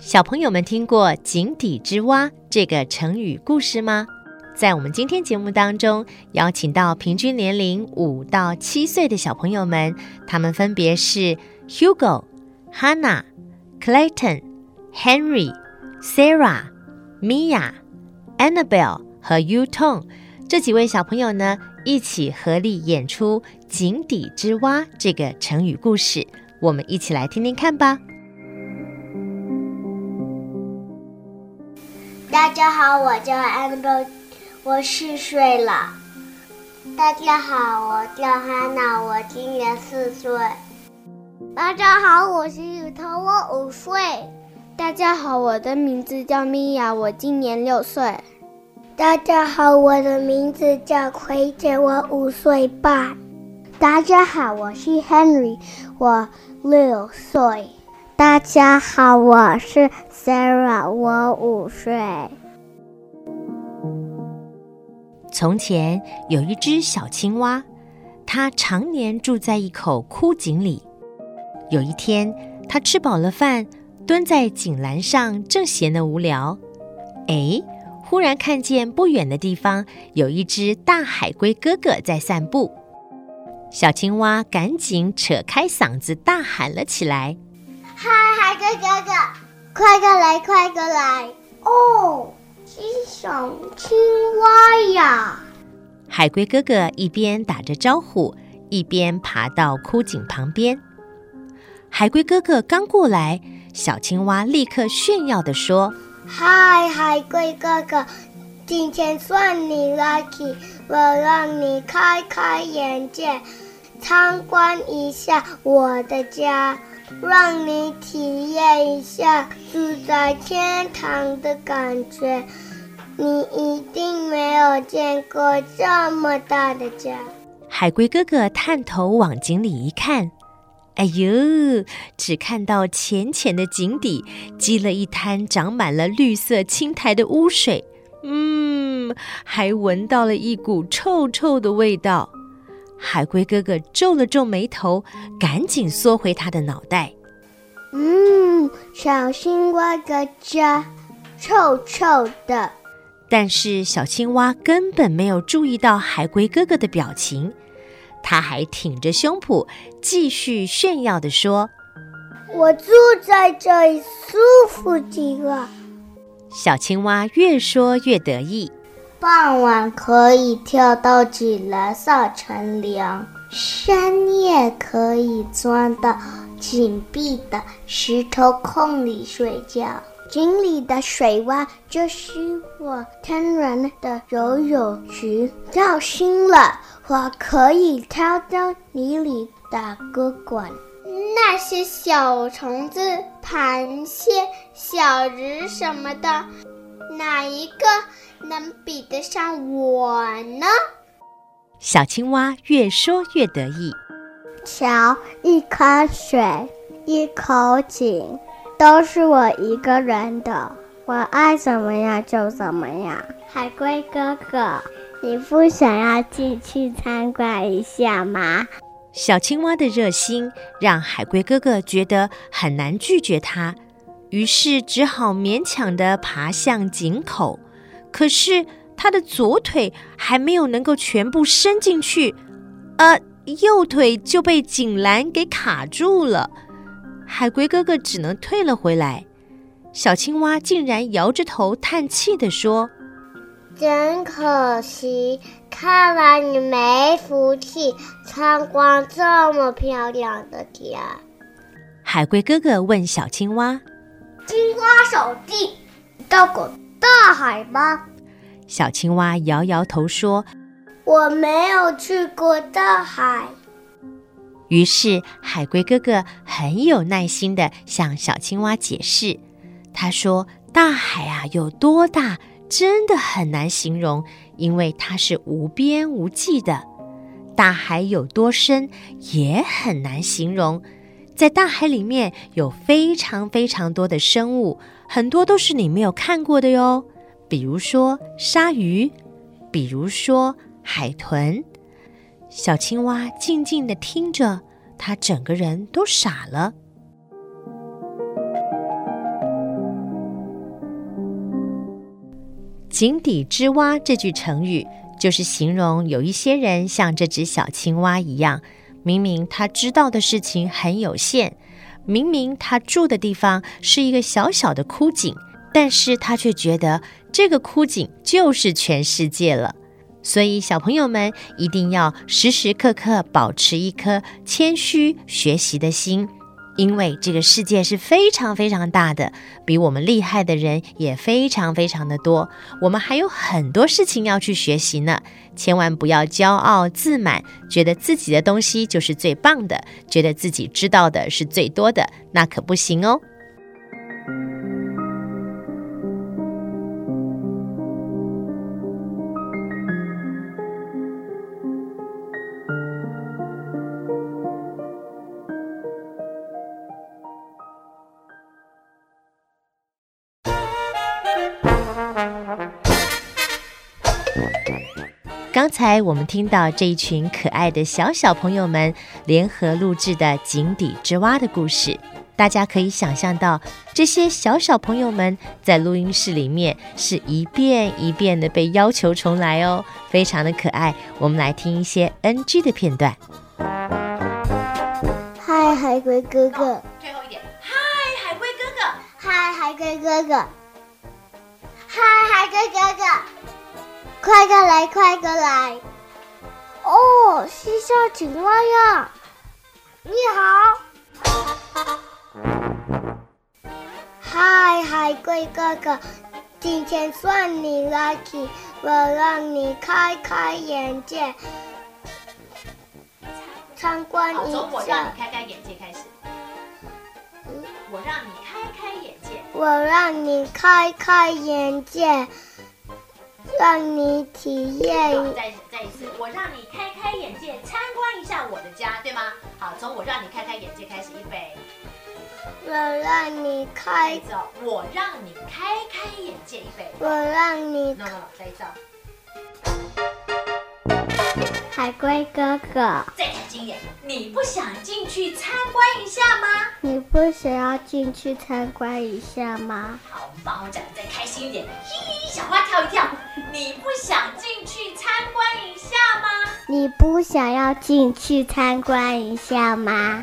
小朋友们听过“井底之蛙”这个成语故事吗？在我们今天节目当中，邀请到平均年龄五到七岁的小朋友们，他们分别是 Hugo、Hannah、Clayton、Henry、Sarah、Mia、Annabelle 和 Yutong 这几位小朋友呢，一起合力演出“井底之蛙”这个成语故事。我们一起来听听看吧。大家好，我叫 Annabelle，我四岁了。大家好，我叫 Hannah，我今年四岁。大家好，我是雨桐，我五岁。大家好，我的名字叫 Mia，我今年六岁。大家好，我的名字叫奎姐，我五岁半。大家好，我是 Henry，我六岁。大家好，我是 Sarah，我五岁。从前有一只小青蛙，它常年住在一口枯井里。有一天，它吃饱了饭，蹲在井栏上，正闲得无聊。哎，忽然看见不远的地方有一只大海龟哥哥在散步。小青蛙赶紧扯开嗓子大喊了起来。嗨，海龟哥哥，快过来，快过来！哦，小青蛙呀！海龟哥哥一边打着招呼，一边爬到枯井旁边。海龟哥哥刚过来，小青蛙立刻炫耀地说：“嗨，海龟哥哥，今天算你 lucky，我让你开开眼界，参观一下我的家。”让你体验一下住在天堂的感觉，你一定没有见过这么大的家。海龟哥哥探头往井里一看，哎呦，只看到浅浅的井底积了一滩长满了绿色青苔的污水，嗯，还闻到了一股臭臭的味道。海龟哥哥皱了皱眉头，赶紧缩回他的脑袋。嗯，小青蛙的家，臭臭的。但是小青蛙根本没有注意到海龟哥哥的表情，他还挺着胸脯，继续炫耀地说：“我住在这里舒服极了。”小青蛙越说越得意。傍晚可以跳到井栏上乘凉，深夜可以钻到紧闭的石头缝里睡觉。井里的水洼就是我天然的游泳池，跳深了我可以跳到泥里打个滚。那些小虫子、螃蟹、小鱼什么的，哪一个？能比得上我呢？小青蛙越说越得意。瞧，一颗水，一口井，都是我一个人的，我爱怎么样就怎么样。海龟哥哥，你不想要进去参观一下吗？小青蛙的热心让海龟哥哥觉得很难拒绝他，于是只好勉强地爬向井口。可是他的左腿还没有能够全部伸进去，呃，右腿就被井栏给卡住了。海龟哥哥只能退了回来。小青蛙竟然摇着头叹气地说：“真可惜，看来你没福气参观这么漂亮的家。”海龟哥哥问小青蛙：“青蛙小弟，到过大海吗？”小青蛙摇摇头说：“我没有去过大海。”于是海龟哥哥很有耐心地向小青蛙解释。他说：“大海啊，有多大，真的很难形容，因为它是无边无际的。大海有多深，也很难形容。在大海里面有非常非常多的生物，很多都是你没有看过的哟。”比如说鲨鱼，比如说海豚，小青蛙静静地听着，它整个人都傻了。井底之蛙这句成语就是形容有一些人像这只小青蛙一样，明明他知道的事情很有限，明明他住的地方是一个小小的枯井，但是他却觉得这个枯井就是全世界了。所以，小朋友们一定要时时刻刻保持一颗谦虚学习的心。因为这个世界是非常非常大的，比我们厉害的人也非常非常的多，我们还有很多事情要去学习呢。千万不要骄傲自满，觉得自己的东西就是最棒的，觉得自己知道的是最多的，那可不行哦。刚才我们听到这一群可爱的小小朋友们联合录制的《井底之蛙》的故事，大家可以想象到，这些小小朋友们在录音室里面是一遍一遍的被要求重来哦，非常的可爱。我们来听一些 NG 的片段。嗨，海龟哥哥。最后一点，嗨，海龟哥哥。嗨，海龟哥哥。嗨，海龟哥哥。快过来，快过来！哦，是小青蛙呀！你好，嗨，海龟哥哥，今天算你 lucky，我让你开开眼界，参观一下。从我让你开开眼界开始。我让你开开眼界。我让你开开眼界。让你体验。再再一次，我让你开开眼界，参观一下我的家，对吗？好，从我让你开开眼界开始，预备。我让你开。走我让你开开眼界，预备。我让你。No no no，再一次。海龟哥哥。再看经验，你不想进去参观一下吗？你不想要进去参观一下吗？好，帮我讲的再开心一点。嘿嘿，小花跳一跳。你不想进去参观一下吗？你不想要进去参观一下吗？